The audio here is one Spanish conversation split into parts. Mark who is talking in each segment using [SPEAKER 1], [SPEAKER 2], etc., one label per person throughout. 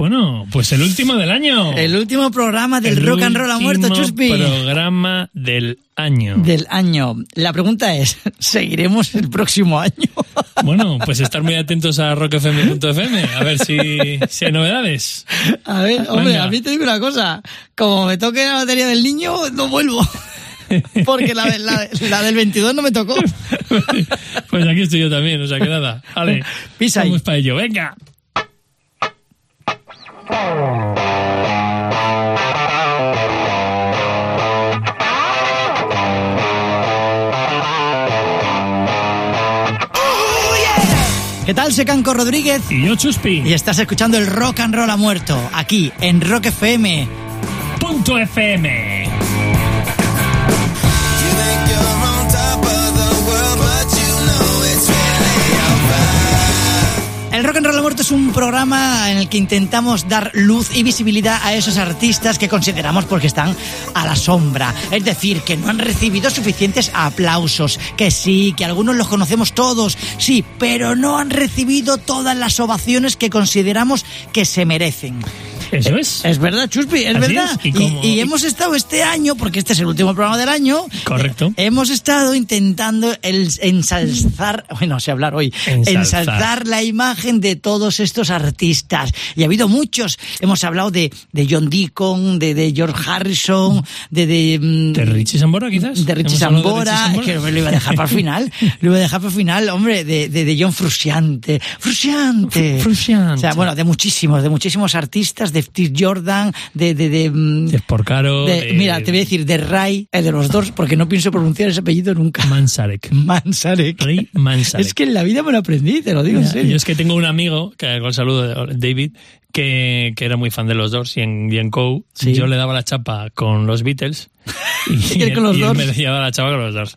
[SPEAKER 1] Bueno, pues el último del año.
[SPEAKER 2] El último programa del
[SPEAKER 1] El
[SPEAKER 2] Rock and Roll ha muerto, Chuspi.
[SPEAKER 1] programa del año.
[SPEAKER 2] Del año. La pregunta es, ¿seguiremos el próximo año?
[SPEAKER 1] Bueno, pues estar muy atentos a rockfm.fm a ver si, si hay novedades.
[SPEAKER 2] A ver, hombre,
[SPEAKER 1] Venga.
[SPEAKER 2] a mí te digo una cosa. Como me toque la batería del niño, no vuelvo. Porque la, la, la del 22 no me tocó.
[SPEAKER 1] Pues aquí estoy yo también, o sea que nada. Vale,
[SPEAKER 2] Pisa
[SPEAKER 1] vamos para ello, venga.
[SPEAKER 2] ¿Qué tal, Secanco Rodríguez?
[SPEAKER 1] Y yo, Chuspi.
[SPEAKER 2] Y estás escuchando el Rock and Roll ha muerto, aquí, en Rock FM.
[SPEAKER 1] Punto FM.
[SPEAKER 2] And Roll ha muerto es un programa en el que intentamos dar luz y visibilidad a esos artistas que consideramos porque están a la sombra. Es decir, que no han recibido suficientes aplausos. Que sí, que algunos los conocemos todos, sí, pero no han recibido todas las ovaciones que consideramos que se merecen.
[SPEAKER 1] Eso es.
[SPEAKER 2] Es verdad, Chuspi, es
[SPEAKER 1] Así
[SPEAKER 2] verdad.
[SPEAKER 1] es. ¿Y
[SPEAKER 2] hemos estado este año, porque este es el último programa del año.
[SPEAKER 1] Correcto.
[SPEAKER 2] eh, hemos estado intentando el, ensalzar, bueno, sé hablar hoy,
[SPEAKER 1] Ensalzar.
[SPEAKER 2] ensalzar la imagen de todos estos artistas. Y ha habido muchos. Hemos hablado de, de John Deacon, de, de George Harrison, de, de, mm,
[SPEAKER 1] ¿De Richie Sambora, quizás?
[SPEAKER 2] de Richie
[SPEAKER 1] ¿Hemos hablado de
[SPEAKER 2] Sambora, que lo iba a dejar para el final, lo iba a dejar para el final, hombre, de, de, John Frusciante, Frusciante.
[SPEAKER 1] Fr- Frusciante.
[SPEAKER 2] O sea, bueno, de muchísimos, de muchísimos artistas, de Steve Jordan, de, de, de, mm,
[SPEAKER 1] De Sporcaro.
[SPEAKER 2] de-
[SPEAKER 1] de-
[SPEAKER 2] mira, te voy a decir, de Ray, el de los dos, porque no pienso pronunciar ese apellido nunca.
[SPEAKER 1] Mansarek.
[SPEAKER 2] Mansarek.
[SPEAKER 1] Ray Mansarek.
[SPEAKER 2] Es que en la vida me lo aprendí, te lo digo en
[SPEAKER 1] Yo
[SPEAKER 2] serio.
[SPEAKER 1] es que tengo un amigo, que al saludo, David, que, que era muy fan de los Doors y en, y en Co.
[SPEAKER 2] Sí.
[SPEAKER 1] yo le daba la chapa con los Beatles y,
[SPEAKER 2] Y él con los
[SPEAKER 1] y él me daba la chapa con los Doors.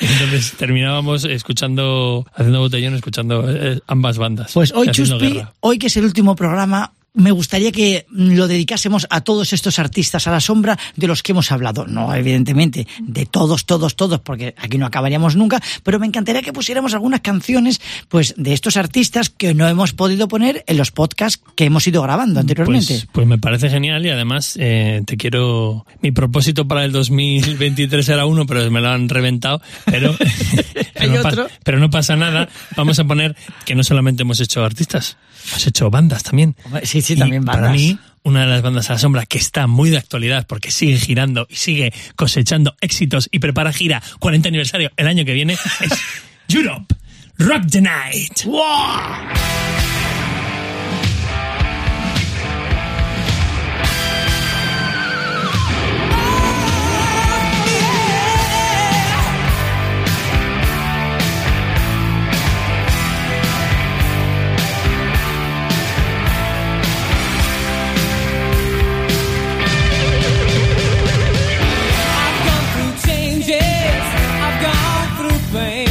[SPEAKER 1] Entonces terminábamos escuchando, haciendo botellón, escuchando eh, ambas bandas.
[SPEAKER 2] Pues hoy, Chuspi,
[SPEAKER 1] guerra.
[SPEAKER 2] hoy que es el último programa, me gustaría que lo dedicásemos a todos estos artistas a la sombra de los que hemos hablado. No, evidentemente, de todos, todos, todos, porque aquí no acabaríamos nunca, pero me encantaría que pusiéramos algunas canciones pues, de estos artistas que no hemos podido poner en los podcasts que hemos ido grabando anteriormente.
[SPEAKER 1] Pues, pues me parece genial y además eh, te quiero... Mi propósito para el 2023 era uno, pero me lo han reventado. Pero, pero,
[SPEAKER 2] Hay
[SPEAKER 1] no, pero no pasa nada. Vamos a poner que no solamente hemos hecho artistas, hemos hecho bandas también.
[SPEAKER 2] Hombre, Sí,
[SPEAKER 1] Y
[SPEAKER 2] también
[SPEAKER 1] Para mí, una de las bandas a la sombra que está muy de actualidad porque sigue girando y sigue cosechando éxitos y prepara gira 40 aniversario el año que viene es Europe Rock the Night.
[SPEAKER 3] I've Spain.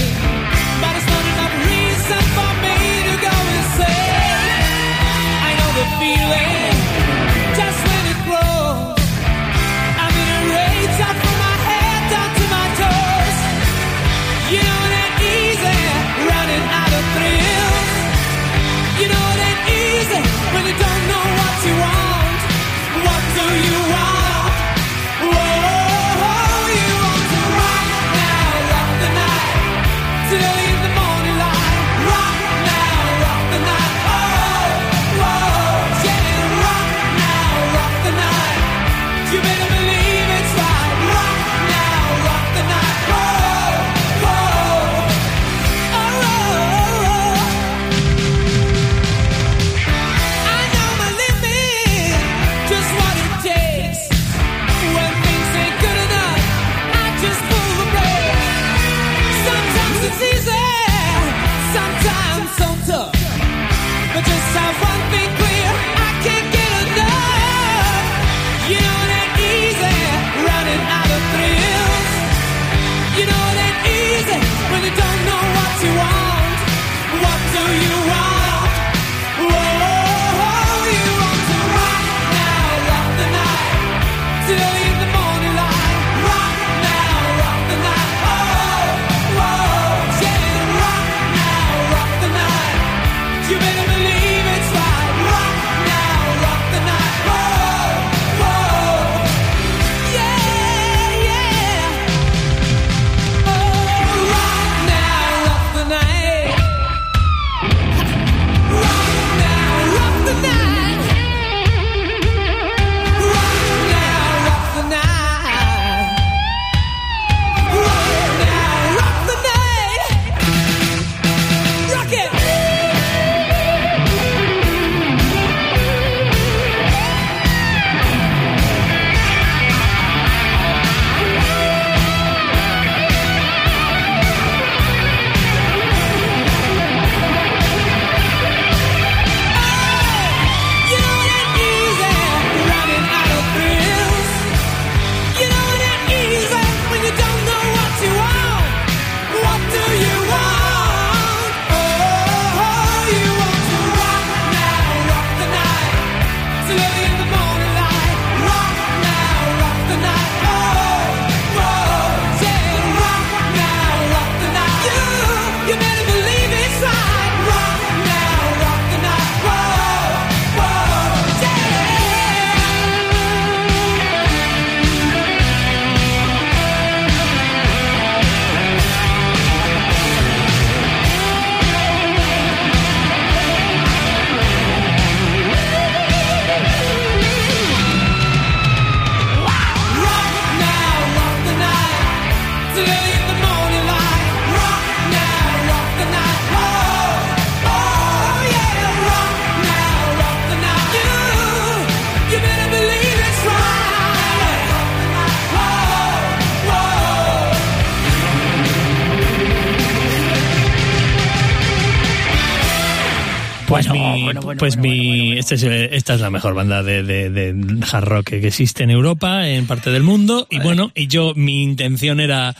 [SPEAKER 1] Pues
[SPEAKER 2] Bueno,
[SPEAKER 1] mi,
[SPEAKER 2] bueno, bueno,
[SPEAKER 1] pues mi, este es, esta es la mejor banda de, de, de hard rock que existe en Europa, en parte del mundo. Y bueno, y yo, mi intención era,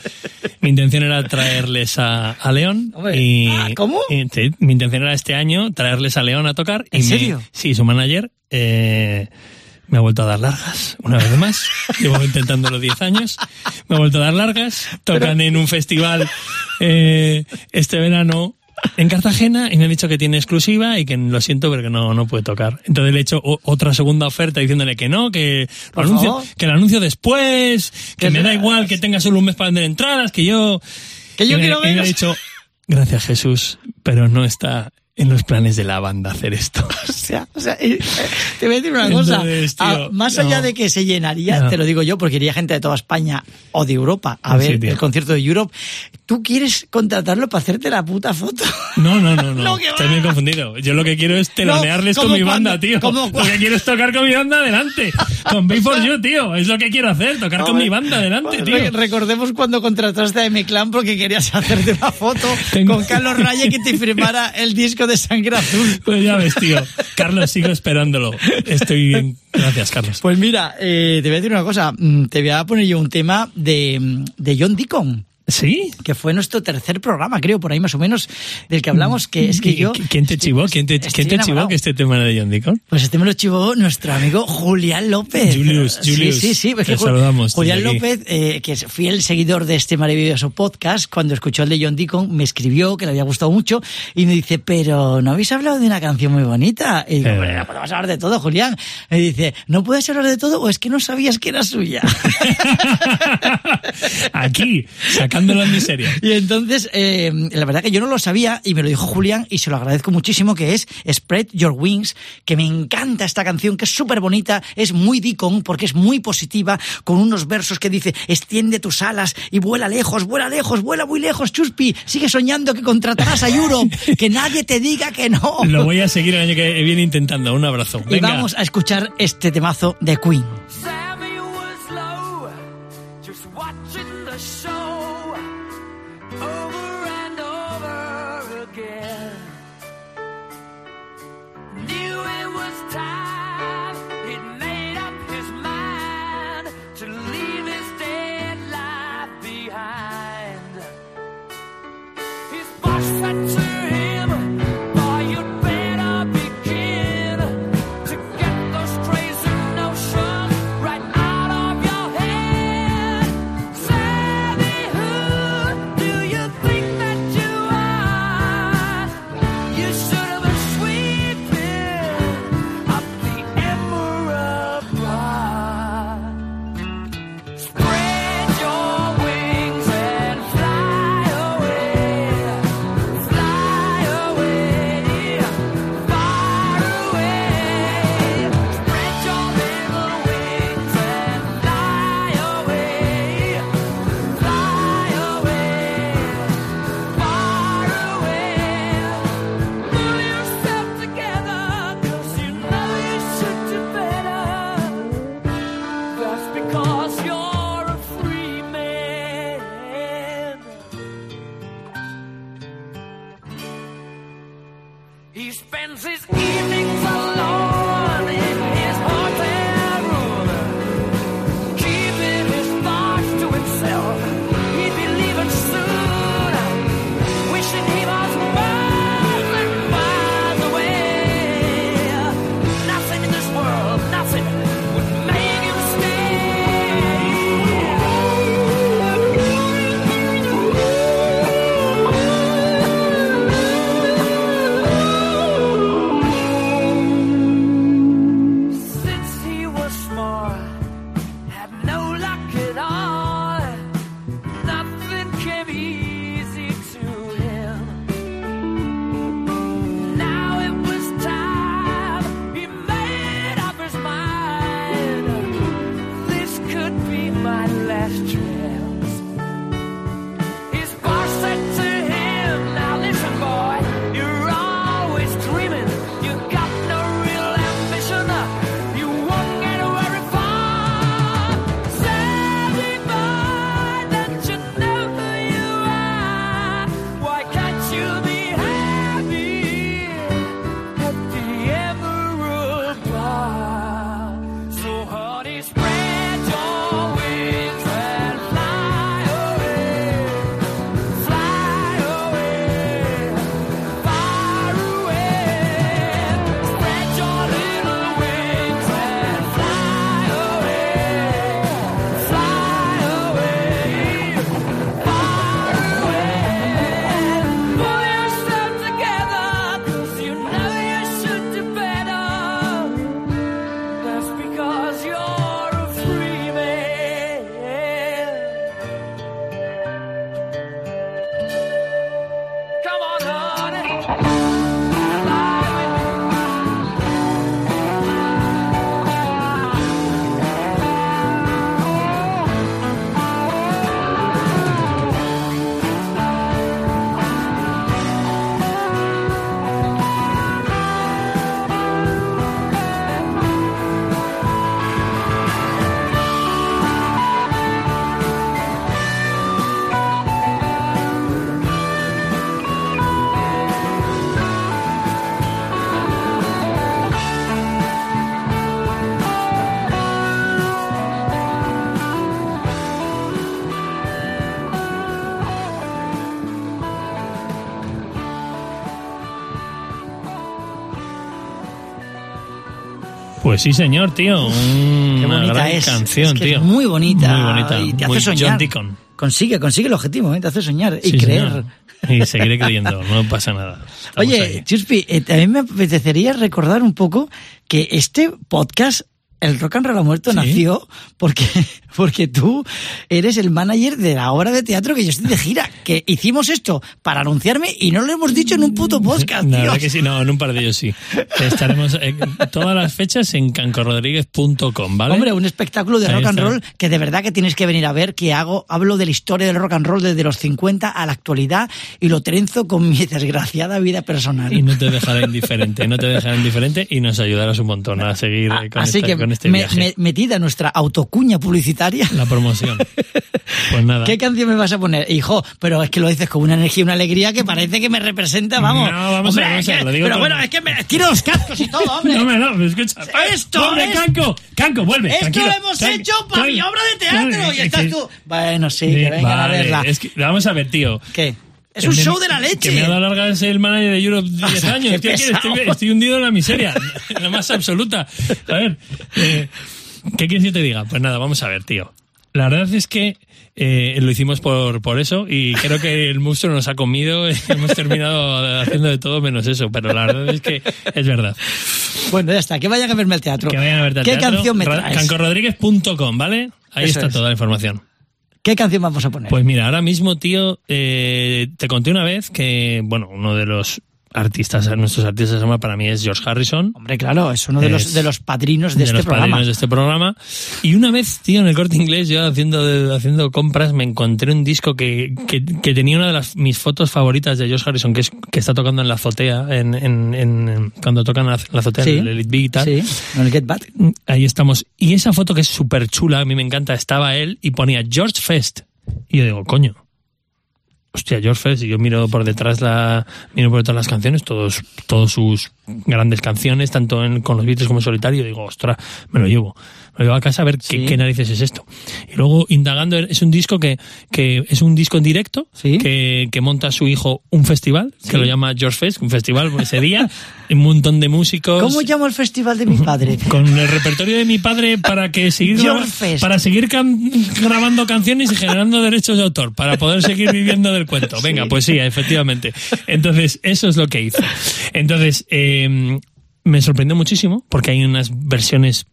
[SPEAKER 1] mi intención era traerles a, a León. Y,
[SPEAKER 2] ah, ¿cómo?
[SPEAKER 1] y, sí, mi intención era este año traerles a León a tocar.
[SPEAKER 2] ¿En serio?
[SPEAKER 1] sí, su manager, eh, me ha vuelto a dar largas, una vez más. Llevo intentándolo 10 años. Me ha vuelto a dar largas. Tocan en un festival eh, este verano en Cartagena y me han dicho que tiene exclusiva y que lo siento, pero que no, no puede tocar. Entonces le he hecho otra segunda oferta diciéndole que no, que lo, anuncio,
[SPEAKER 2] favor.
[SPEAKER 1] que lo anuncio después, que me da igual que tenga solo un mes para vender entradas, que yo...
[SPEAKER 2] Que yo
[SPEAKER 1] y me-
[SPEAKER 2] quiero
[SPEAKER 1] y me ha
[SPEAKER 2] veros.
[SPEAKER 1] dicho, gracias Jesús, pero no está en los planes de la banda hacer esto.
[SPEAKER 2] O sea, o sea, eh, te voy a decir una cosa.
[SPEAKER 1] Entonces, tío,
[SPEAKER 2] Ah, más allá de que se llenaría,
[SPEAKER 1] No.
[SPEAKER 2] te lo digo yo, porque iría gente de toda España o de Europa a
[SPEAKER 1] Sí,
[SPEAKER 2] ver
[SPEAKER 1] tío.
[SPEAKER 2] el concierto de Europe. ¿Tú quieres contratarlo para hacerte la puta foto?
[SPEAKER 1] No, no, no, no.
[SPEAKER 2] Va.
[SPEAKER 1] muy confundido. Yo lo que quiero es telonearles
[SPEAKER 2] No,
[SPEAKER 1] con mi banda,
[SPEAKER 2] cuando-
[SPEAKER 1] tío.
[SPEAKER 2] como
[SPEAKER 1] Lo que quiero es tocar con mi banda adelante. Con Pay for You, tío. Es lo que quiero hacer, tocar con mi banda adelante, tío.
[SPEAKER 2] Re- Recordemos cuando contrataste a M-Clan porque querías hacerte una foto
[SPEAKER 1] Tengo-
[SPEAKER 2] con Carlos Raya que te firmara el disco de Sangre Azul.
[SPEAKER 1] Pues ya ves, tío. Carlos, sigo esperándolo. Estoy bien. Gracias, Carlos.
[SPEAKER 2] Pues mira, eh, te voy a decir una cosa. Mm, Te voy a poner yo un tema de, mm, de John Deacon.
[SPEAKER 1] ¿Sí?
[SPEAKER 2] que fue nuestro tercer programa, creo, por ahí más o menos, del que hablamos, que es que yo...
[SPEAKER 1] ¿Quién te chivó? ¿Quién te, ¿quién te chivó que este tema era de John Deacon?
[SPEAKER 2] Pues este me lo chivó nuestro amigo Julián López.
[SPEAKER 1] Julius, Julius,
[SPEAKER 2] Sí, sí, sí. es
[SPEAKER 1] te saludamos
[SPEAKER 2] Julián. López, eh, que es fiel seguidor de este maravilloso podcast, cuando escuchó el de John Deacon, me escribió que le había gustado mucho y me dice, pero ¿no habéis hablado de una canción muy bonita? Y digo,
[SPEAKER 1] Eh.
[SPEAKER 2] "Hombre, no podemos hablar de todo, Julián. Me dice, ¿no puedes hablar de todo o es que no sabías que era suya?
[SPEAKER 1] Aquí, sacándolo en miseria.
[SPEAKER 2] Y entonces, eh, la verdad que yo no lo sabía y me lo dijo Julián y se lo agradezco muchísimo, que es Spread Your Wings, que me encanta esta canción, que es súper bonita, es muy Deacon porque es muy positiva, con unos versos que dice, extiende tus alas y vuela lejos, vuela lejos, vuela muy lejos, Chuspi, sigue soñando que contratarás a Europe, que nadie te diga que no.
[SPEAKER 1] Lo voy a seguir el año que viene intentando. Un abrazo.
[SPEAKER 2] Y vamos a escuchar este temazo de Queen.
[SPEAKER 1] Pues sí, señor, tío. Un-
[SPEAKER 2] Qué
[SPEAKER 1] una
[SPEAKER 2] bonita
[SPEAKER 1] gran
[SPEAKER 2] es.
[SPEAKER 1] canción,
[SPEAKER 2] es que
[SPEAKER 1] tío.
[SPEAKER 2] Es muy bonita.
[SPEAKER 1] Muy bonita.
[SPEAKER 2] Y te
[SPEAKER 1] Muy
[SPEAKER 2] hace soñar.
[SPEAKER 1] John Deacon.
[SPEAKER 2] Consigue, consigue el objetivo, ¿eh? te hace soñar y
[SPEAKER 1] Sí,
[SPEAKER 2] creer.
[SPEAKER 1] señor. Y seguiré creyendo, no pasa nada. Estamos
[SPEAKER 2] Oye. Chuspi, eh, también me apetecería recordar un poco que este podcast, El Rock and Roll ha muerto,
[SPEAKER 1] Sí.
[SPEAKER 2] nació porque, porque tú eres el manager de la obra de teatro que yo estoy de gira. Que hicimos esto para anunciarme y no lo hemos dicho en un puto podcast,
[SPEAKER 1] La verdad que sí, no, en un par de ellos sí. Estaremos en todas las fechas en cancorrodríguez.com, ¿vale?
[SPEAKER 2] Hombre, un espectáculo de
[SPEAKER 1] Ahí
[SPEAKER 2] rock and
[SPEAKER 1] está.
[SPEAKER 2] roll que de verdad que tienes que venir a ver, que hago, hablo de la historia del rock and roll desde los 50 a la actualidad y lo trenzo con mi desgraciada vida personal.
[SPEAKER 1] Y no te dejará indiferente, no te dejará indiferente y nos ayudarás un montón a seguir eh, con,
[SPEAKER 2] Así
[SPEAKER 1] esta-
[SPEAKER 2] que
[SPEAKER 1] con este
[SPEAKER 2] me-
[SPEAKER 1] viaje.
[SPEAKER 2] me- metida nuestra autocuña publicitaria.
[SPEAKER 1] La promoción. Pues nada.
[SPEAKER 2] ¿Qué canción me vas a poner? Hijo, pero es que lo dices con una energía y una alegría que parece que me representa, vamos.
[SPEAKER 1] No, vamos
[SPEAKER 2] Hombre,
[SPEAKER 1] a ver,
[SPEAKER 2] es
[SPEAKER 1] a
[SPEAKER 2] que-
[SPEAKER 1] lo digo
[SPEAKER 2] Pero
[SPEAKER 1] con-
[SPEAKER 2] bueno, es que me tiro los cascos y todo, hombre.
[SPEAKER 1] No, me no, me escucha.
[SPEAKER 2] Esto
[SPEAKER 1] ¡Vuelve,
[SPEAKER 2] es-
[SPEAKER 1] Canco! ¡Canco, vuelve!
[SPEAKER 2] Esto
[SPEAKER 1] tranquilo.
[SPEAKER 2] lo hemos
[SPEAKER 1] Tran-
[SPEAKER 2] hecho para mi obra de teatro
[SPEAKER 1] tran-
[SPEAKER 2] y estás
[SPEAKER 1] que-
[SPEAKER 2] tú. Bueno, sí,
[SPEAKER 1] Sí,
[SPEAKER 2] que vengan a
[SPEAKER 1] vale,
[SPEAKER 2] verla.
[SPEAKER 1] es que- vamos a ver, tío.
[SPEAKER 2] ¿Qué? Es un
[SPEAKER 1] me-
[SPEAKER 2] show de la leche.
[SPEAKER 1] Que me ha dado largas el manager de Europe 10 años.
[SPEAKER 2] Pesado.
[SPEAKER 1] Estoy, estoy hundido en la miseria. En la más absoluta. A ver, eh, ¿qué quieres que te diga? Pues nada, vamos a ver, tío. La verdad es que eh, lo hicimos por, por eso y creo que el monstruo nos ha comido. Hemos terminado haciendo de todo menos eso, pero la verdad es que es verdad.
[SPEAKER 2] Bueno, ya está, que vayan a verme al teatro.
[SPEAKER 1] Que vayan a verte al
[SPEAKER 2] ¿Qué
[SPEAKER 1] teatro.
[SPEAKER 2] canción me
[SPEAKER 1] Ra-
[SPEAKER 2] traes?
[SPEAKER 1] Cancorrodríguez.com, ¿vale? Ahí
[SPEAKER 2] Eso
[SPEAKER 1] está
[SPEAKER 2] es.
[SPEAKER 1] toda la información.
[SPEAKER 2] ¿Qué canción vamos a poner?
[SPEAKER 1] Pues mira, ahora mismo, tío, eh, te conté una vez que, bueno, uno de los artistas, nuestros artistas de para mí es George Harrison.
[SPEAKER 2] Hombre, claro, es uno de los,
[SPEAKER 1] Es
[SPEAKER 2] de los padrinos de,
[SPEAKER 1] de
[SPEAKER 2] este
[SPEAKER 1] los
[SPEAKER 2] programa.
[SPEAKER 1] padrinos de este programa. Y una vez, tío, en el corte inglés, yo haciendo, haciendo compras, me encontré un disco que, que, que tenía una de las, mis fotos favoritas de George Harrison, que es que está tocando en la azotea, en, en, en- cuando tocan en la, la azotea,
[SPEAKER 2] Sí.
[SPEAKER 1] en el Elite Big y tal.
[SPEAKER 2] Sí, en el Get Back.
[SPEAKER 1] Ahí estamos. Y esa foto que es súper chula, a mí me encanta, estaba él y ponía George Fest. Y yo digo, coño. Hostia, George Fest, y yo miro por detrás la, miro por detrás las canciones, todos, todos sus grandes canciones, tanto en, con los Beatles como en solitario, digo, ostras, me lo llevo. Me lo llevo a casa a ver qué,
[SPEAKER 2] Sí.
[SPEAKER 1] qué narices es esto. Y luego, indagando, es un disco que, que es un disco en directo,
[SPEAKER 2] Sí.
[SPEAKER 1] que, que monta su hijo un festival,
[SPEAKER 2] Sí.
[SPEAKER 1] que lo llama George Fest, un festival ese día, un montón de músicos
[SPEAKER 2] ¿Cómo llamo el festival de mi padre?
[SPEAKER 1] con el repertorio de mi padre para que seguir para seguir can- grabando canciones y generando derechos de autor para poder seguir viviendo del cuento. Venga, pues sí, efectivamente. Entonces, eso es lo que hizo. Entonces, eh, me sorprendió muchísimo porque hay unas versiones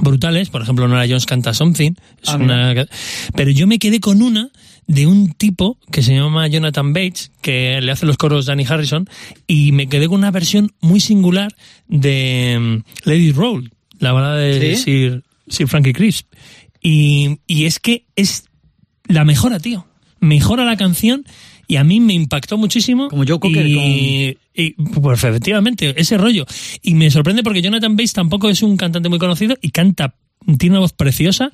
[SPEAKER 1] brutales, por ejemplo, Nora Jones canta Something, es
[SPEAKER 2] Ah,
[SPEAKER 1] una pero yo me quedé con una de un tipo que se llama Jonathan Bates, que le hace los coros Danny Harrison, y me quedé con una versión muy singular de mm, Lady Roll, la balada de
[SPEAKER 2] ¿Sí?
[SPEAKER 1] Sir, Sir Frankie Crisp. Y, y es que es la mejora, tío. Mejora la canción y a mí me impactó muchísimo.
[SPEAKER 2] Como Joe Cocker
[SPEAKER 1] y, y, pues efectivamente, ese rollo. Y me sorprende porque Jonathan Bates tampoco es un cantante muy conocido y canta tiene una voz preciosa.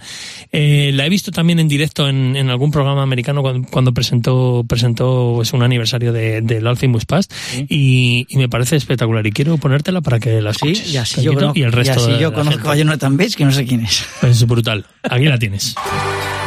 [SPEAKER 1] Eh, la he visto también en directo en, en algún programa americano cuando, cuando presentó presentó pues, un aniversario de, de All Things Must Pass y, y me parece espectacular. Y quiero ponértela para que la
[SPEAKER 2] Sí,
[SPEAKER 1] escuches.
[SPEAKER 2] y así yo, conozco,
[SPEAKER 1] y el resto
[SPEAKER 2] y así yo conozco
[SPEAKER 1] gente.
[SPEAKER 2] a Jonathan Bates, que no sé quién es.
[SPEAKER 1] Es brutal. Aquí la tienes.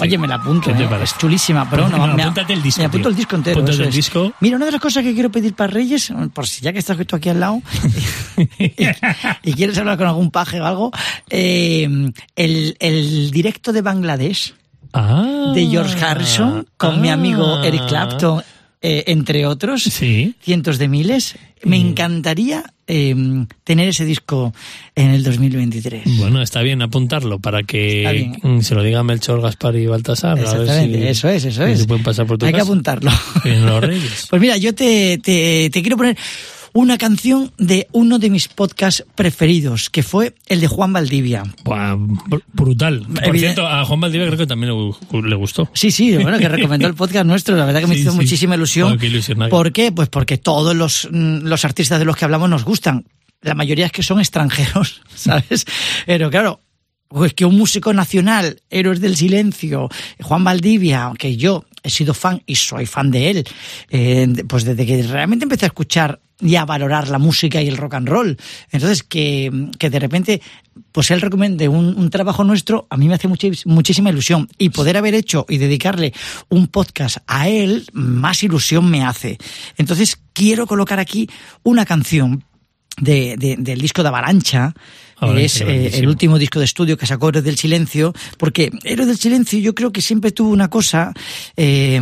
[SPEAKER 2] Oye, me la apunto,
[SPEAKER 1] ¿Qué te
[SPEAKER 2] eh, es chulísima, pero
[SPEAKER 1] Pues
[SPEAKER 2] no,
[SPEAKER 1] no,
[SPEAKER 2] me,
[SPEAKER 1] apúntate el disco,
[SPEAKER 2] me apunto
[SPEAKER 1] tío.
[SPEAKER 2] el disco entero.
[SPEAKER 1] Apúntate el
[SPEAKER 2] es.
[SPEAKER 1] disco.
[SPEAKER 2] Mira, una de las cosas que quiero pedir para Reyes, por si ya que estás tú aquí al lado y, y quieres hablar con algún paje o algo, eh, el, el directo de Bangladesh
[SPEAKER 1] Ah,
[SPEAKER 2] de George Harrison con mi amigo
[SPEAKER 1] ah.
[SPEAKER 2] Eric Clapton, eh, entre otros,
[SPEAKER 1] Sí.
[SPEAKER 2] cientos de miles. Me encantaría eh, tener ese disco en el 2023.
[SPEAKER 1] Bueno, está bien apuntarlo para que mm, se lo diga Melchor, Gaspar y Baltasar. a ver
[SPEAKER 2] Exactamente,
[SPEAKER 1] si-
[SPEAKER 2] eso es, eso
[SPEAKER 1] si
[SPEAKER 2] es.
[SPEAKER 1] se pueden pasar por tu
[SPEAKER 2] Hay que apuntarlo.
[SPEAKER 1] En los Reyes.
[SPEAKER 2] Pues mira, yo te, te, te quiero poner una canción de uno de mis podcasts preferidos, que fue el de Juan Valdivia.
[SPEAKER 1] Buah, brutal. Por cierto, a Juan Valdivia creo que también le, gu- le gustó.
[SPEAKER 2] Sí, sí, bueno, que recomendó el podcast nuestro, la verdad que me
[SPEAKER 1] Sí,
[SPEAKER 2] hizo
[SPEAKER 1] sí.
[SPEAKER 2] muchísima ilusión.
[SPEAKER 1] Joder, qué ilusión, Nadia.
[SPEAKER 2] ¿Por qué? Pues porque todos los, mm, los artistas de los que hablamos nos gustan. La mayoría es que son extranjeros, ¿sabes? Pero claro, pues que un músico nacional, Héroes del Silencio, Juan Valdivia, aunque yo he sido fan y soy fan de él, eh, pues desde que realmente empecé a escuchar y a valorar la música y el rock and roll. Entonces, que, que de repente, pues él recomiende un, un trabajo nuestro, a mí me hace muchísima ilusión. Y poder haber hecho y dedicarle un podcast a él, más ilusión me hace. Entonces, quiero colocar aquí una canción de, de- del disco de Avalancha, es eh, el último disco de estudio que sacó Héroes del Silencio, porque Héroes del Silencio yo creo que siempre tuvo una cosa eh,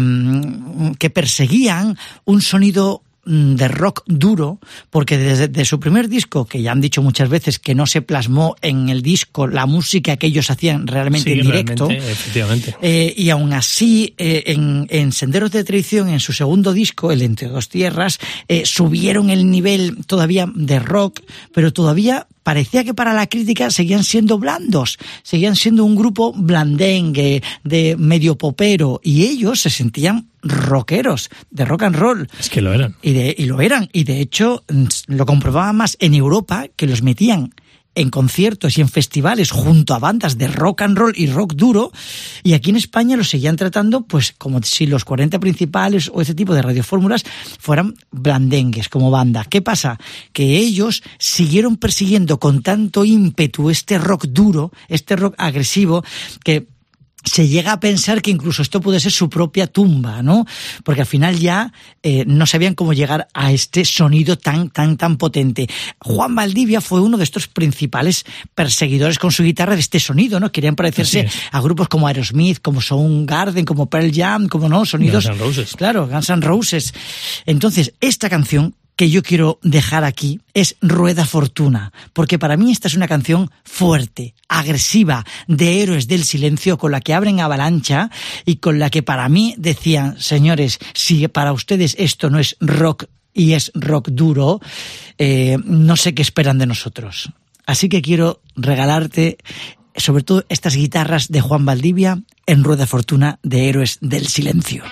[SPEAKER 2] que perseguían un sonido de rock duro, porque desde de su primer disco, que ya han dicho muchas veces que no se plasmó en el disco la música que ellos hacían realmente
[SPEAKER 1] Sí,
[SPEAKER 2] en directo,
[SPEAKER 1] realmente,
[SPEAKER 2] eh, y aún así, eh, en, en Senderos de Traición, en su segundo disco, el Entre Dos Tierras, eh, subieron el nivel todavía de rock, pero todavía parecía que para la crítica seguían siendo blandos, seguían siendo un grupo blandengue, de medio popero, y ellos se sentían rockeros, de rock and roll.
[SPEAKER 1] Es que lo eran.
[SPEAKER 2] Y, de, y lo eran. Y de hecho, mm, lo comprobaban más en Europa, que los metían en conciertos y en festivales junto a bandas de rock and roll y rock duro y aquí en España lo seguían tratando pues como si los 40 principales o ese tipo de radiofórmulas fueran blandengues como banda. ¿Qué pasa? Que ellos siguieron persiguiendo con tanto ímpetu este rock duro, este rock agresivo que se llega a pensar que incluso esto puede ser su propia tumba, ¿no? Porque al final ya eh, no sabían cómo llegar a este sonido tan, tan, tan potente. Juan Valdivia fue uno de estos principales perseguidores con su guitarra de este sonido, ¿no? Querían parecerse a grupos como Aerosmith, como Soundgarden, como Pearl Jam, como no, sonidos.
[SPEAKER 1] Guns N' Roses.
[SPEAKER 2] Claro, Guns N' Roses. Entonces, esta canción que yo quiero dejar aquí es Rueda Fortuna, porque para mí esta es una canción fuerte, agresiva, de héroes del silencio, con la que abren avalancha y con la que para mí decían, señores, si para ustedes esto no es rock y es rock duro, eh, no sé qué esperan de nosotros. Así que quiero regalarte sobre todo estas guitarras de Juan Valdivia en Rueda Fortuna de Héroes del Silencio.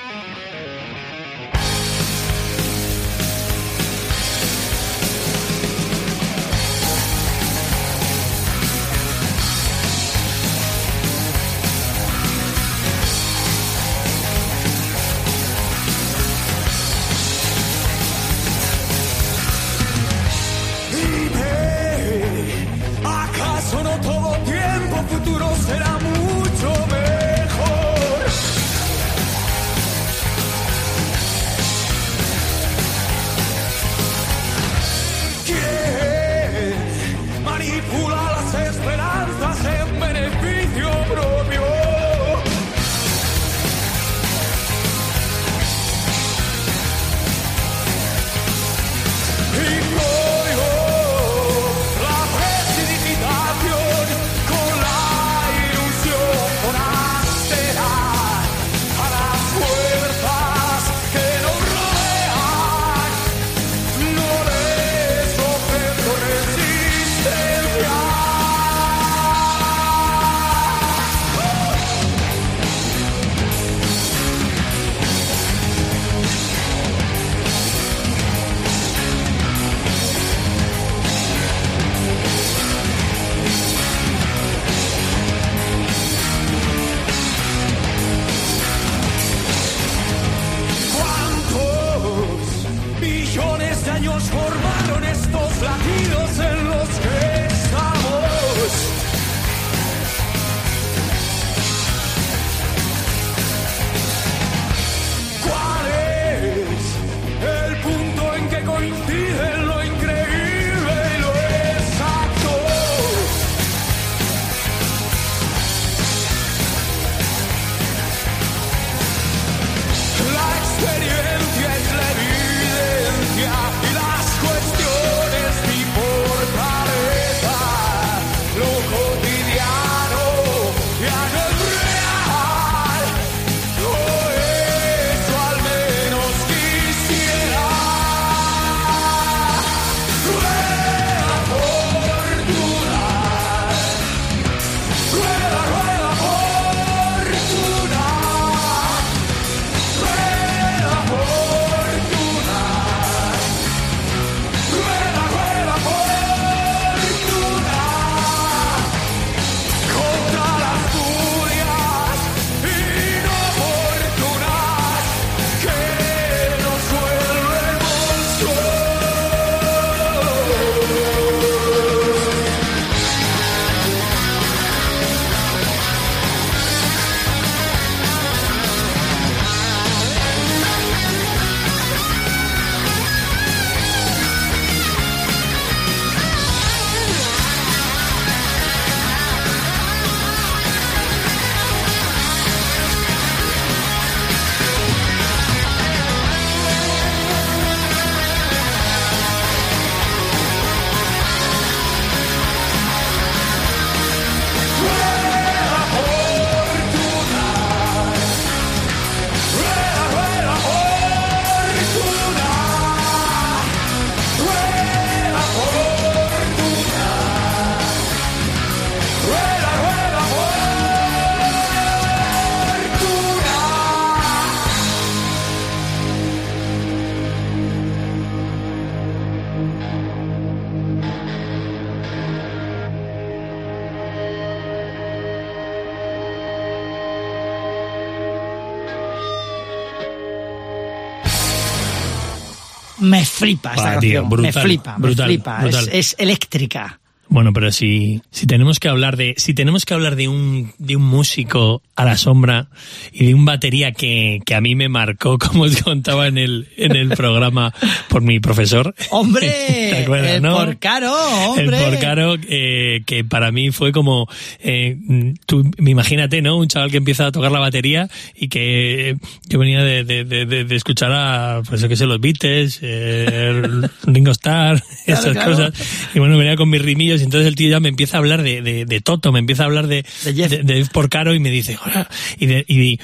[SPEAKER 3] Me flipa esta
[SPEAKER 1] Ah, tío,
[SPEAKER 3] canción.
[SPEAKER 1] brutal,
[SPEAKER 3] me flipa,
[SPEAKER 1] brutal,
[SPEAKER 3] me flipa.
[SPEAKER 1] brutal.
[SPEAKER 3] Es, es eléctrica.
[SPEAKER 1] Bueno, pero si, si tenemos que hablar de, si tenemos que hablar de un, de un músico a la sombra y de un batería que, que a mí me marcó, como os contaba en el, en el programa por mi profesor.
[SPEAKER 3] ¡Hombre!
[SPEAKER 1] ¿Te acuerdas,
[SPEAKER 3] el
[SPEAKER 1] no?
[SPEAKER 3] porcaro, hombre.
[SPEAKER 1] El porcaro, eh, que para mí fue como, eh, tú imagínate, ¿no? Un chaval que empieza a tocar la batería y que yo venía de, de, de, de- escuchar a, pues yo qué sé, los Beatles, eh, Ringo Starr, esas
[SPEAKER 3] claro.
[SPEAKER 1] cosas. Y bueno, venía con mis rimillos y entonces el tío ya me empieza a hablar de, de, de Toto, me empieza a hablar de,
[SPEAKER 3] De Jeff.
[SPEAKER 1] de, de Jeff Porcaro y me dice, "Hola", y, de, y,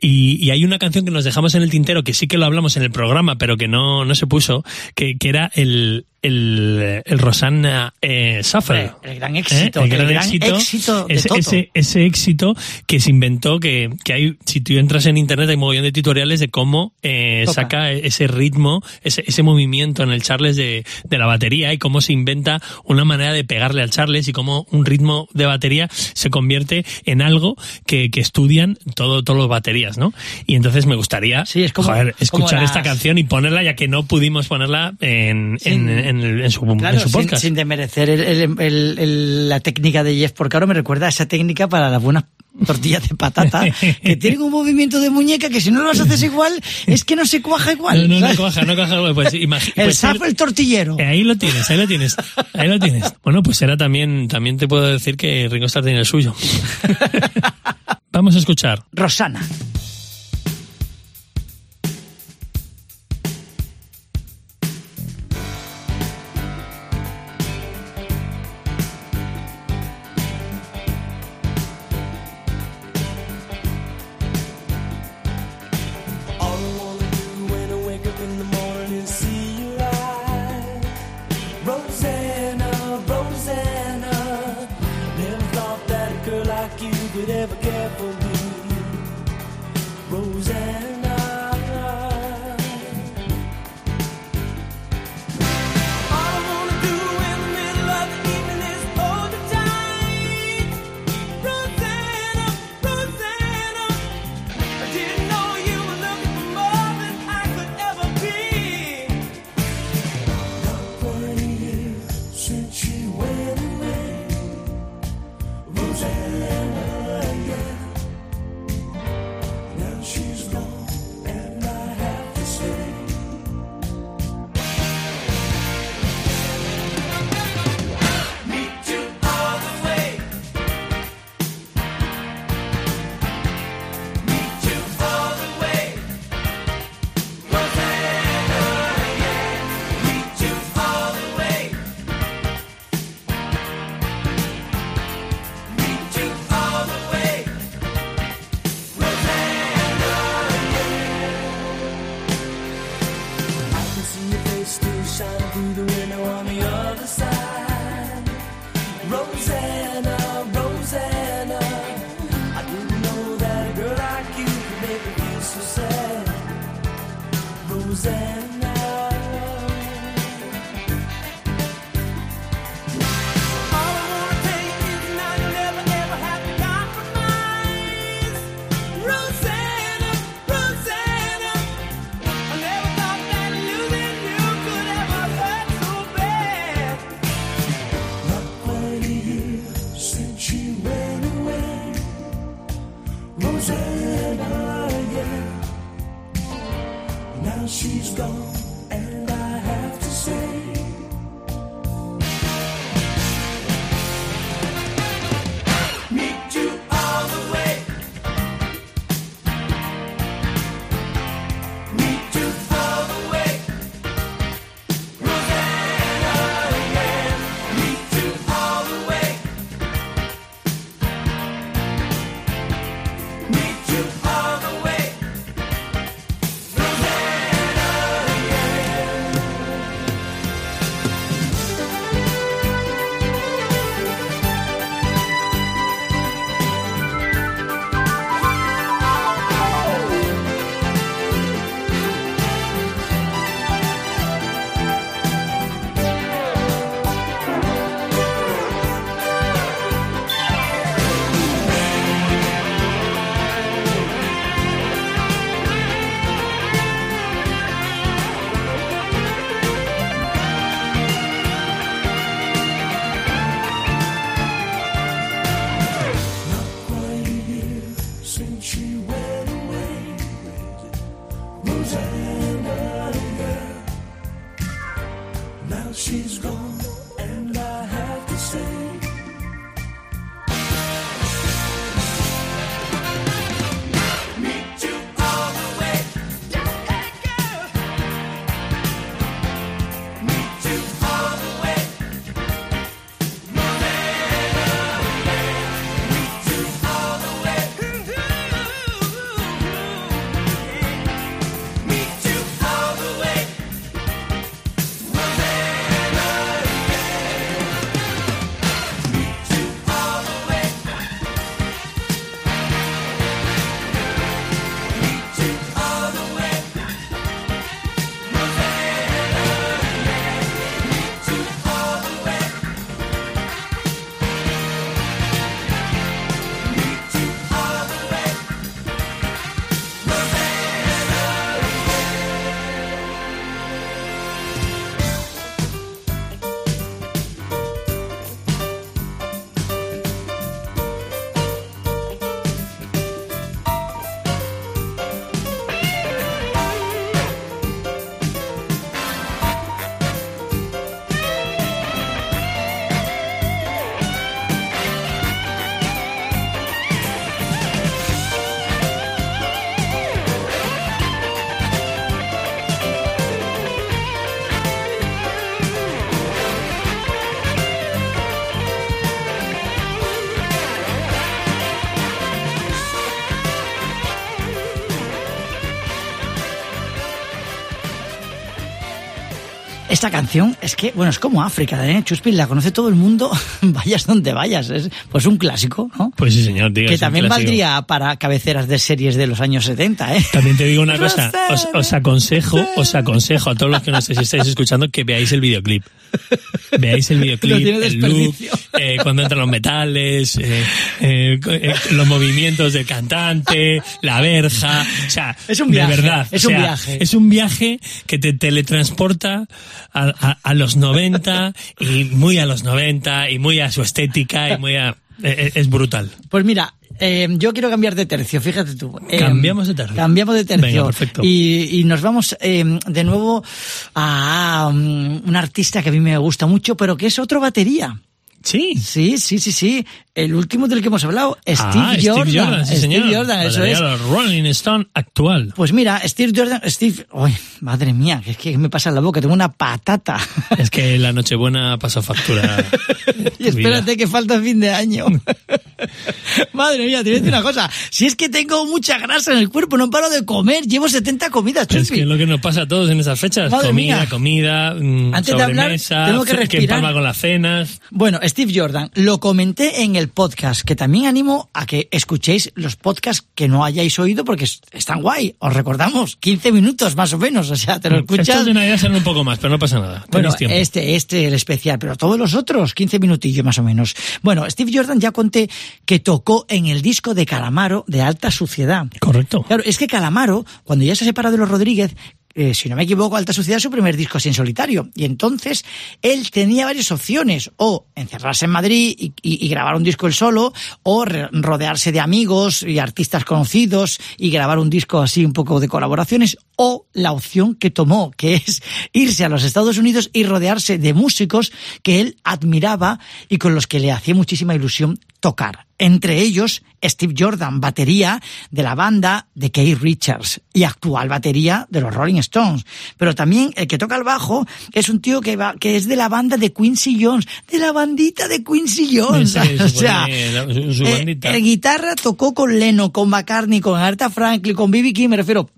[SPEAKER 1] y, y hay una canción que nos dejamos en el tintero que sí que lo hablamos en el programa, pero que no, no se puso, que, que era el, el, el Rosanna eh.
[SPEAKER 3] El gran éxito,
[SPEAKER 1] ¿Eh?
[SPEAKER 3] el gran éxito de
[SPEAKER 1] ese, ese, ese éxito que se inventó, que, que hay, si tú entras en internet hay un mogollón de tutoriales de cómo eh, saca ese ritmo, ese, ese movimiento en el charles de, de la batería y cómo se inventa una manera de pegarle al charles y cómo un ritmo de batería se convierte en algo que, que estudian todo, todos los baterías, ¿no? Y entonces me gustaría
[SPEAKER 3] Sí, es como-
[SPEAKER 1] joder,
[SPEAKER 3] como
[SPEAKER 1] escuchar
[SPEAKER 3] las-
[SPEAKER 1] esta canción y ponerla ya que no pudimos ponerla en, en, en, el- en su,
[SPEAKER 3] Claro,
[SPEAKER 1] en su
[SPEAKER 3] sin,
[SPEAKER 1] podcast.
[SPEAKER 3] sin demerecer el- la técnica de Jeff Porcaro, me recuerda a esa técnica para las buenas tortillas de patata, que tienen un movimiento de muñeca que si no lo haces igual, es que no se cuaja igual.
[SPEAKER 1] No, no, no coja. Pues, imagi-
[SPEAKER 3] el
[SPEAKER 1] pues
[SPEAKER 3] sapo, el tortillero.
[SPEAKER 1] Eh, Ahí lo tienes, ahí lo tienes, ahí lo tienes. Bueno, pues era también, también te puedo decir que Ringo Starr tiene el suyo. Vamos a escuchar.
[SPEAKER 3] Rosana.
[SPEAKER 4] Rosanna.
[SPEAKER 2] Esta canción es que, bueno, es como África, ¿eh? Chuspin la conoce todo el mundo, vayas donde vayas. Es pues un clásico, ¿no?
[SPEAKER 1] Pues sí, señor, tío.
[SPEAKER 2] que también valdría para cabeceras de series de los años 70, ¿eh?
[SPEAKER 1] También te digo una cosa, os, os aconsejo, os aconsejo a todos los que nos estáis escuchando que veáis el videoclip. Veáis el videoclip, el look, eh, cuando entran los metales, eh, los movimientos del cantante, la verja, o sea,
[SPEAKER 2] Es un viaje,
[SPEAKER 1] de verdad,
[SPEAKER 2] es
[SPEAKER 1] o
[SPEAKER 2] un viaje.
[SPEAKER 1] es un viaje que te teletransporta a, a- a los 90 y muy a los 90 y muy a su estética y muy a, eh, es brutal.
[SPEAKER 2] Pues mira, eh, yo quiero cambiar de tercio, fíjate tú. Eh,
[SPEAKER 1] Cambiamos de tercio.
[SPEAKER 2] Cambiamos de tercio.
[SPEAKER 1] Venga, perfecto.
[SPEAKER 2] Y, y nos vamos eh, de nuevo a um, un artista que a mí me gusta mucho, pero que es otro batería.
[SPEAKER 1] Sí.
[SPEAKER 2] Sí, sí, sí, sí. El último del que hemos hablado, Steve
[SPEAKER 1] Ah,
[SPEAKER 2] Jordan.
[SPEAKER 1] Steve Jordan, sí,
[SPEAKER 2] Steve
[SPEAKER 1] señor.
[SPEAKER 2] Jordan, eso es.
[SPEAKER 1] de Rolling Stone actual.
[SPEAKER 2] Pues mira, Steve Jordan, Steve, uy, madre mía, que es que me pasa en la boca, tengo una patata.
[SPEAKER 1] Es que la Nochebuena pasó factura.
[SPEAKER 2] y espérate que falta fin de año. madre mía, te voy a decir una cosa. Si es que tengo mucha grasa en el cuerpo, no paro de comer, llevo 70 comidas,
[SPEAKER 1] Es
[SPEAKER 2] Chupi.
[SPEAKER 1] que es lo que nos pasa a todos en esas fechas.
[SPEAKER 2] Madre
[SPEAKER 1] comida,
[SPEAKER 2] mía.
[SPEAKER 1] comida, mm,
[SPEAKER 2] Antes de hablar,
[SPEAKER 1] sobremesa,
[SPEAKER 2] tengo que
[SPEAKER 1] que
[SPEAKER 2] respirar.
[SPEAKER 1] empalma con las cenas.
[SPEAKER 2] Bueno, Steve Jordan, lo comenté en el podcast, que también animo a que escuchéis los podcasts que no hayáis oído porque es- están guay. Os recordamos, 15 minutos más o menos, o sea, te lo escuchas.
[SPEAKER 1] Estos de Navidad serán un poco más, pero no pasa nada.
[SPEAKER 2] Bueno,
[SPEAKER 1] tiempo.
[SPEAKER 2] este, este, el especial, pero todos los otros, 15 minutillos más o menos. Bueno, Steve Jordan ya conté que tocó en el disco de Calamaro de Alta Suciedad.
[SPEAKER 1] Correcto.
[SPEAKER 2] Claro, es que Calamaro, cuando ya se separa de los Rodríguez, eh, si no me equivoco, Alta Sociedad su primer disco así en solitario. Y entonces él tenía varias opciones, o encerrarse en Madrid y, grabar un disco él solo, o rodearse de amigos y artistas conocidos y grabar un disco así un poco de colaboraciones, o la opción que tomó, que es irse a los Estados Unidos y rodearse de músicos que él admiraba y con los que le hacía muchísima ilusión tocar. Entre ellos, Steve Jordan, batería de la banda de Keith Richards y actual batería de los Rolling Stones. Pero también el que toca el bajo es un tío que, va, que es de la banda de Quincy Jones, de la bandita de Quincy Jones.
[SPEAKER 1] Sí, sí,
[SPEAKER 2] o sea,
[SPEAKER 1] su- su
[SPEAKER 2] eh, el guitarra tocó con Leno, con McCartney, con Aretha Franklin, con B.B. King, me refiero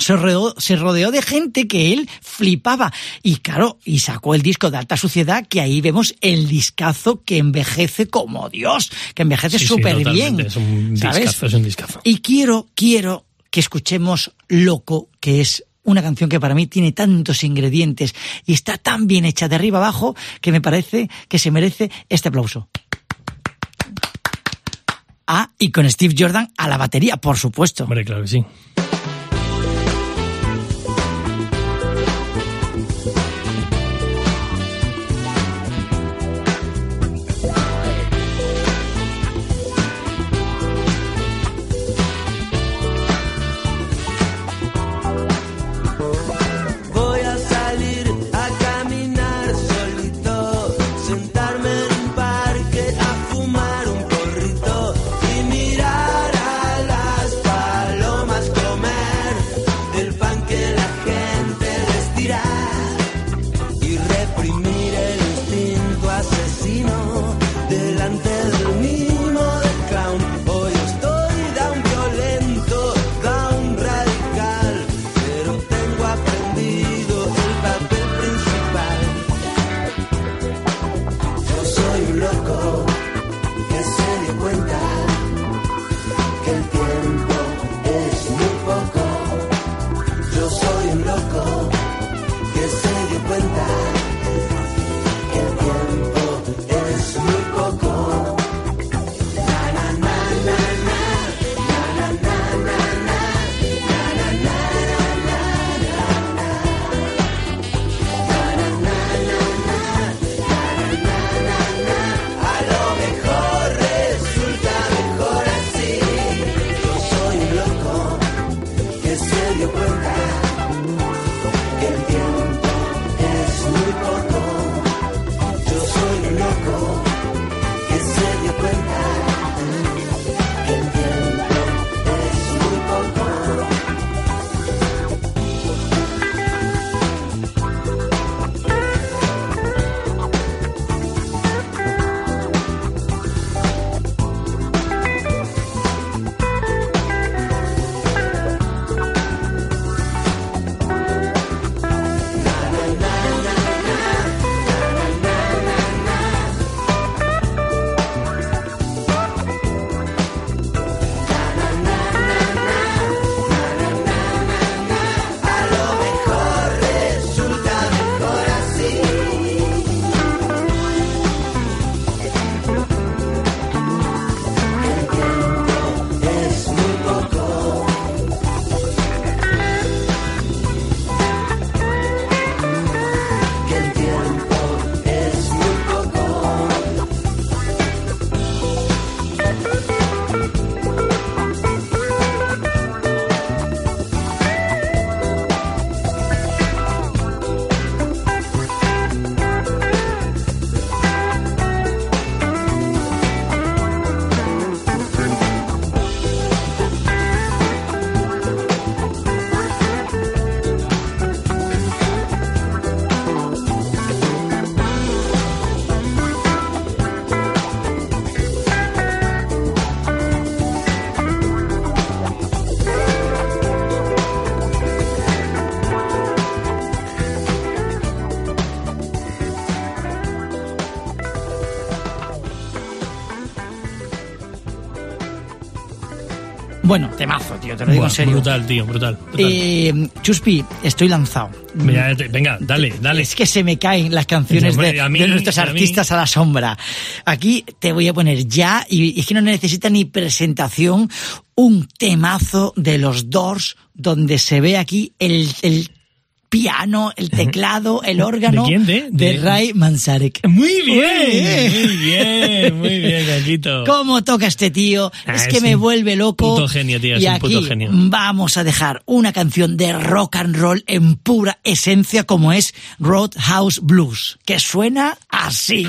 [SPEAKER 2] se rodeó, se rodeó de gente que él flipaba. Y claro, y sacó el disco de alta suciedad, que ahí vemos el discazo que envejece como Dios, que envejece
[SPEAKER 1] Sí, sí,
[SPEAKER 2] súper bien.
[SPEAKER 1] Es un
[SPEAKER 2] ¿sabes?
[SPEAKER 1] discazo, es un discazo.
[SPEAKER 2] Y quiero, quiero que escuchemos Loco, que es una canción que para mí tiene tantos ingredientes y está tan bien hecha de arriba abajo que me parece que se merece este aplauso. Ah, y con Steve Jordan a la batería, por supuesto.
[SPEAKER 1] Hombre, claro que sí.
[SPEAKER 2] Tío, te lo digo
[SPEAKER 1] Buah,
[SPEAKER 2] en serio.
[SPEAKER 1] Brutal, tío, brutal. brutal.
[SPEAKER 2] Eh, Chuspi, estoy lanzado.
[SPEAKER 1] Venga, te- venga, dale, dale.
[SPEAKER 2] Es que se me caen las canciones de,
[SPEAKER 1] mí-
[SPEAKER 2] de nuestros artistas a la sombra. Aquí te voy a poner ya, y, y es que no necesita ni presentación, un temazo de los Doors, donde se ve aquí el, el piano, el teclado, el órgano
[SPEAKER 1] ¿De quién? ¿De?
[SPEAKER 2] de
[SPEAKER 1] de-
[SPEAKER 2] Ray Manzarek.
[SPEAKER 1] Muy bien, muy bien, muy bien, Caquito.
[SPEAKER 2] ¿Cómo toca este tío?
[SPEAKER 1] Ah,
[SPEAKER 2] es
[SPEAKER 1] es
[SPEAKER 2] que me vuelve loco.
[SPEAKER 1] puto genio, tío, es
[SPEAKER 2] y
[SPEAKER 1] un
[SPEAKER 2] aquí
[SPEAKER 1] puto genio.
[SPEAKER 2] vamos a dejar una canción de rock and roll en pura esencia como es Roadhouse Blues, que suena así.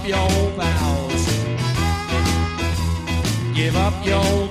[SPEAKER 5] Up your vows, give up your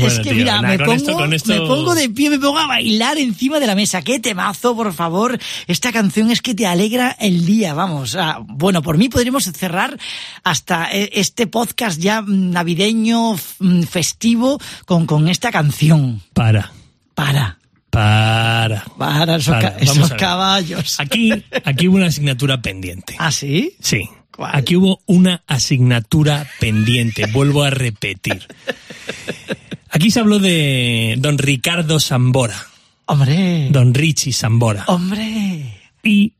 [SPEAKER 1] Bueno,
[SPEAKER 2] es que
[SPEAKER 1] tío,
[SPEAKER 2] mira,
[SPEAKER 1] nah,
[SPEAKER 2] me, pongo,
[SPEAKER 1] esto- esto-
[SPEAKER 2] me pongo de pie, me pongo a bailar encima de la mesa. ¡Qué temazo, por favor! Esta canción es que te alegra el día, vamos. Ah, bueno, por mí podríamos cerrar hasta eh, este podcast ya mm, navideño, mm, festivo, con, con esta canción.
[SPEAKER 1] Para.
[SPEAKER 2] Para.
[SPEAKER 1] Para.
[SPEAKER 2] Para, esos,
[SPEAKER 1] Para,
[SPEAKER 2] ca- esos caballos.
[SPEAKER 1] Aquí, aquí hubo una asignatura pendiente.
[SPEAKER 2] ¿Ah, sí?
[SPEAKER 1] Sí.
[SPEAKER 2] ¿Cuál?
[SPEAKER 1] Aquí hubo una asignatura pendiente. Vuelvo a repetir. Aquí se habló de don Ricardo Sambora,
[SPEAKER 2] Hombre.
[SPEAKER 1] don Richie Sambora.
[SPEAKER 2] Hombre.
[SPEAKER 1] Y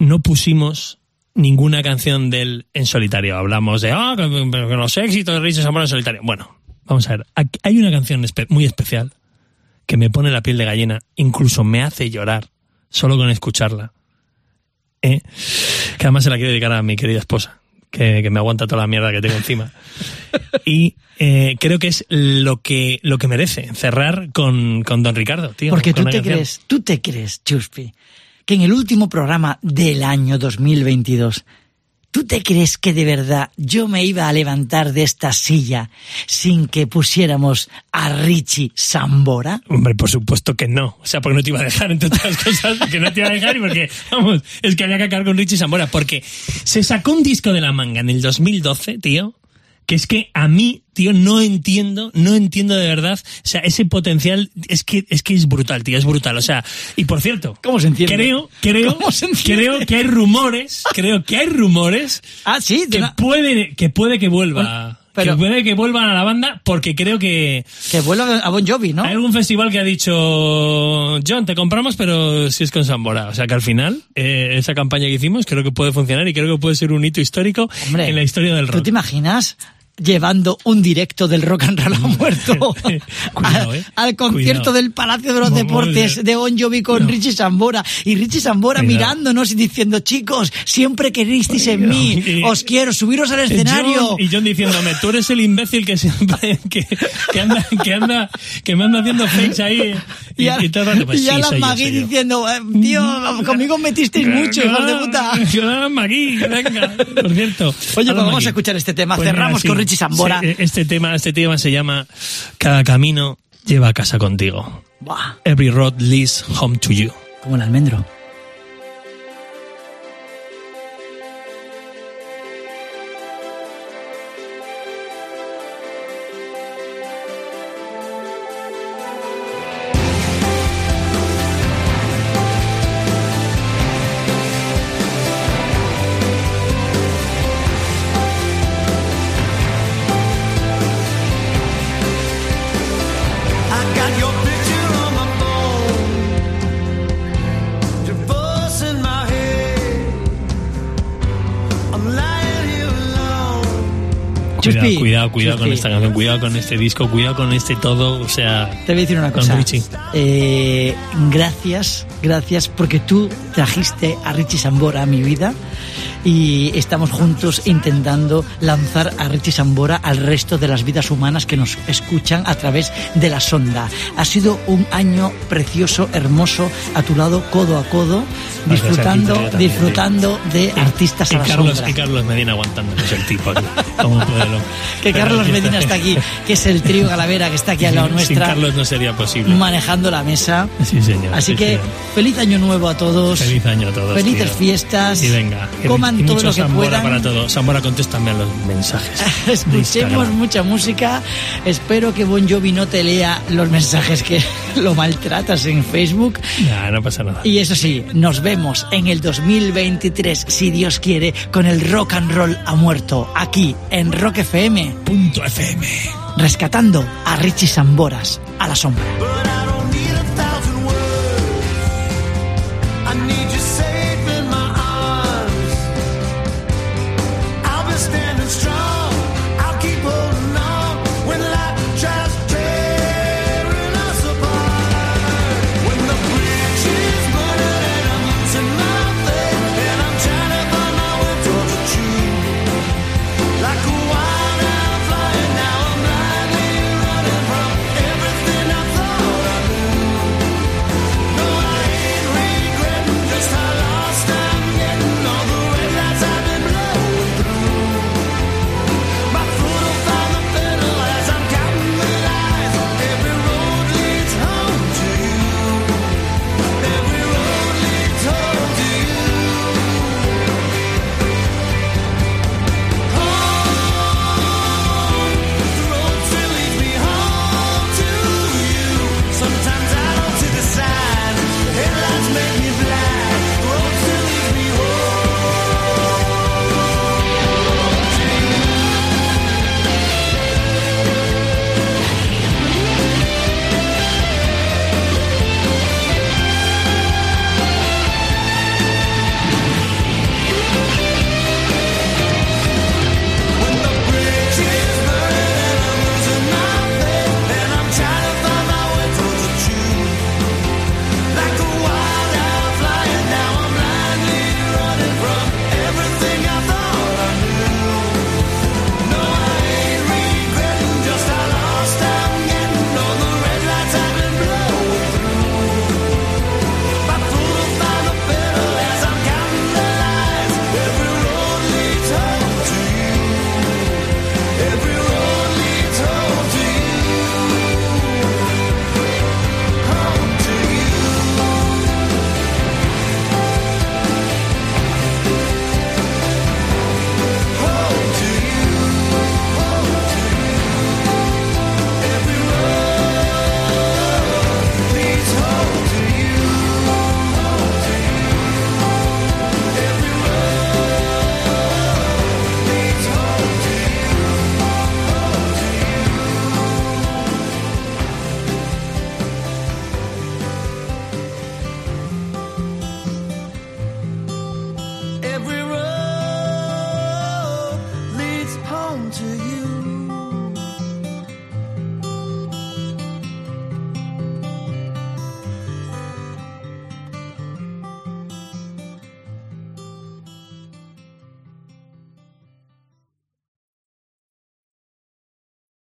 [SPEAKER 1] no pusimos ninguna canción de él en solitario. Hablamos de, ah, pero que los éxitos de Richie Sambora en solitario. Bueno, vamos a ver. Aquí hay una canción muy especial que me pone la piel de gallina, incluso me hace llorar solo con escucharla. ¿Eh? Que además se la quiero dedicar a mi querida esposa, que, que me aguanta toda la mierda que tengo encima. Y eh, creo que es lo que, lo que merece cerrar con, con Don Ricardo, tío.
[SPEAKER 2] Porque tú te
[SPEAKER 1] canción.
[SPEAKER 2] crees, tú te crees, Chuspi, que en el último programa del año 2022, ¿tú te crees que de verdad yo me iba a levantar de esta silla sin que pusiéramos a Richie Sambora?
[SPEAKER 1] Hombre, por supuesto que no. O sea, porque no te iba a dejar, entre otras cosas, que no te iba a dejar y porque, vamos, es que había que acabar con Richie Sambora. Porque se sacó un disco de la manga en el 2012, tío, que es que a mí, tío, no entiendo, no entiendo de verdad. O sea, ese potencial es que es, que es brutal, tío, es brutal. O sea, y por cierto,
[SPEAKER 2] ¿Cómo se entiende?
[SPEAKER 1] creo, creo, creo que hay rumores, creo que hay rumores
[SPEAKER 2] Ah, sí,
[SPEAKER 1] que puede, que puede que vuelva.
[SPEAKER 2] Bueno, pero-
[SPEAKER 1] que puede que vuelvan a la banda porque creo que,
[SPEAKER 2] que vuelva a Bon Jovi, ¿no?
[SPEAKER 1] hay algún festival que ha dicho, John, te compramos, pero si es con Sambora. O sea que al final, eh, esa campaña que hicimos creo que puede funcionar y creo que puede ser un hito histórico
[SPEAKER 2] Hombre,
[SPEAKER 1] en la historia del
[SPEAKER 2] ¿Tú
[SPEAKER 1] rock.
[SPEAKER 2] te imaginas llevando un directo del rock and roll a muerto
[SPEAKER 1] Cuidado,
[SPEAKER 2] al,
[SPEAKER 1] eh.
[SPEAKER 2] al concierto
[SPEAKER 1] Cuidado.
[SPEAKER 2] del Palacio de los Deportes de Bon Jovi con
[SPEAKER 1] No.
[SPEAKER 2] Richie Sambora y Richie Sambora
[SPEAKER 1] Cuidado.
[SPEAKER 2] mirándonos y diciendo chicos siempre queristeis en mí
[SPEAKER 1] Y-
[SPEAKER 2] os quiero subiros al escenario
[SPEAKER 1] John- y John diciéndome, tú eres el imbécil que siempre, que, que anda, que anda, que me anda haciendo fakes ahí. eh". Y,
[SPEAKER 2] y, a,
[SPEAKER 1] y todo el rato, pues sí, yo,
[SPEAKER 2] Magui
[SPEAKER 1] yo.
[SPEAKER 2] diciendo eh, tío conmigo metisteis mucho hijos de puta
[SPEAKER 1] Ciudadanos Magui, venga, por cierto.
[SPEAKER 2] Oye, pues vamos
[SPEAKER 1] Magui.
[SPEAKER 2] a escuchar este tema.
[SPEAKER 1] Pues
[SPEAKER 2] Cerramos
[SPEAKER 1] mira,
[SPEAKER 2] con Richie Sambora.
[SPEAKER 1] Sí, este tema, este tema se llama Cada camino lleva a casa contigo.
[SPEAKER 2] Buah,
[SPEAKER 1] Every road leads home to you.
[SPEAKER 2] como el almendro Chuspi,
[SPEAKER 1] cuidado, cuidado con
[SPEAKER 2] Chuspi.
[SPEAKER 1] esta canción, cuidado con este disco, cuidado con este todo, o sea,
[SPEAKER 2] Te voy a decir una cosa.
[SPEAKER 1] Richie.
[SPEAKER 2] Eh, gracias, gracias porque tú trajiste a Richie Sambora a mi vida y estamos juntos intentando lanzar a Richie Sambora al resto de las vidas humanas que nos escuchan a través de la sonda. Ha sido un año precioso, hermoso, a tu lado, codo a codo,
[SPEAKER 1] Gracias,
[SPEAKER 2] disfrutando,
[SPEAKER 1] también,
[SPEAKER 2] disfrutando de artistas
[SPEAKER 1] y
[SPEAKER 2] a la
[SPEAKER 1] Carlos,
[SPEAKER 2] sombra.
[SPEAKER 1] y Carlos Medina aguantándonos el tipo aquí. Como puede hombre.
[SPEAKER 2] Que
[SPEAKER 1] Pero
[SPEAKER 2] Carlos Medina está aquí, que es el trío Galavera que está aquí al lado
[SPEAKER 1] Sin
[SPEAKER 2] nuestra,
[SPEAKER 1] Carlos no sería posible.
[SPEAKER 2] manejando la mesa.
[SPEAKER 1] Sí, señor.
[SPEAKER 2] Así
[SPEAKER 1] sí,
[SPEAKER 2] que
[SPEAKER 1] señor.
[SPEAKER 2] feliz año nuevo a todos.
[SPEAKER 1] Feliz año a todos.
[SPEAKER 2] Felices
[SPEAKER 1] tío.
[SPEAKER 2] fiestas.
[SPEAKER 1] Y venga.
[SPEAKER 2] Coman
[SPEAKER 1] y
[SPEAKER 2] todo lo que
[SPEAKER 1] Sambora
[SPEAKER 2] puedan.
[SPEAKER 1] para todo. Sambora, contéstame a los mensajes.
[SPEAKER 2] Escuchemos mucha música. Espero que Bon Jovi no te lea los mensajes que lo maltratas en Facebook.
[SPEAKER 1] Nah, no pasa nada.
[SPEAKER 2] Y eso sí, nos vemos en el 2023, si Dios quiere, con el rock and roll ha muerto, aquí en Rock FM,
[SPEAKER 1] Punto FM.
[SPEAKER 2] rescatando a Richie Samboras a la sombra.